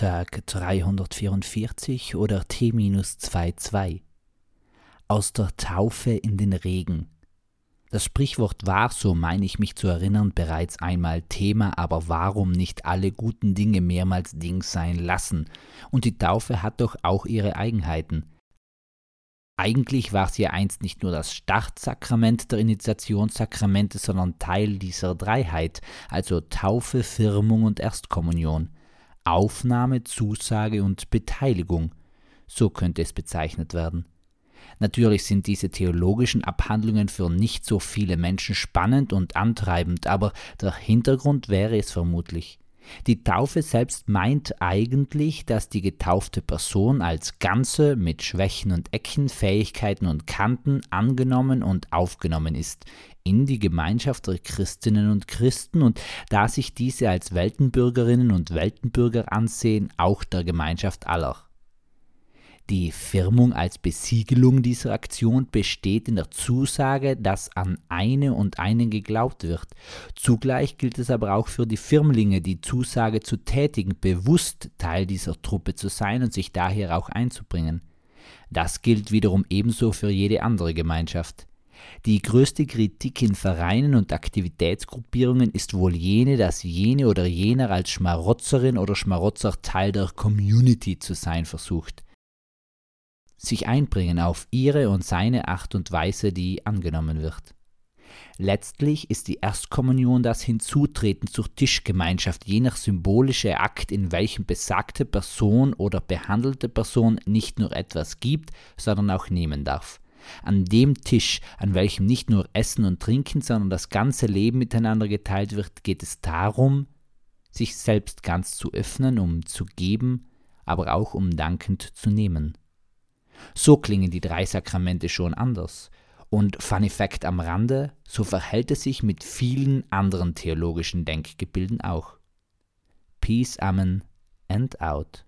Tag 344 oder T-22. Aus der Taufe in den Regen. Das Sprichwort war, so meine ich mich zu erinnern, bereits einmal Thema, aber warum nicht alle guten Dinge mehrmals Ding sein lassen? Und die Taufe hat doch auch ihre Eigenheiten. Eigentlich war sie ja einst nicht nur das Startsakrament der Initiationssakramente, sondern Teil dieser Dreiheit, also Taufe, Firmung und Erstkommunion. Aufnahme, Zusage und Beteiligung. So könnte es bezeichnet werden. Natürlich sind diese theologischen Abhandlungen für nicht so viele Menschen spannend und antreibend, aber der Hintergrund wäre es vermutlich. Die Taufe selbst meint eigentlich, dass die getaufte Person als Ganze mit Schwächen und Ecken, Fähigkeiten und Kanten angenommen und aufgenommen ist in die Gemeinschaft der Christinnen und Christen und da sich diese als Weltenbürgerinnen und Weltenbürger ansehen, auch der Gemeinschaft aller. Die Firmung als Besiegelung dieser Aktion besteht in der Zusage, dass an eine und einen geglaubt wird. Zugleich gilt es aber auch für die Firmlinge, die Zusage zu tätigen, bewusst Teil dieser Truppe zu sein und sich daher auch einzubringen. Das gilt wiederum ebenso für jede andere Gemeinschaft. Die größte Kritik in Vereinen und Aktivitätsgruppierungen ist wohl jene, dass jene oder jener als Schmarotzerin oder Schmarotzer Teil der Community zu sein versucht sich einbringen auf ihre und seine Art und Weise, die angenommen wird. Letztlich ist die Erstkommunion das Hinzutreten zur Tischgemeinschaft, jener symbolische Akt, in welchem besagte Person oder behandelte Person nicht nur etwas gibt, sondern auch nehmen darf. An dem Tisch, an welchem nicht nur Essen und Trinken, sondern das ganze Leben miteinander geteilt wird, geht es darum, sich selbst ganz zu öffnen, um zu geben, aber auch um dankend zu nehmen. So klingen die drei Sakramente schon anders. Und Fun Fact am Rande, so verhält es sich mit vielen anderen theologischen Denkgebilden auch. Peace, Amen and out.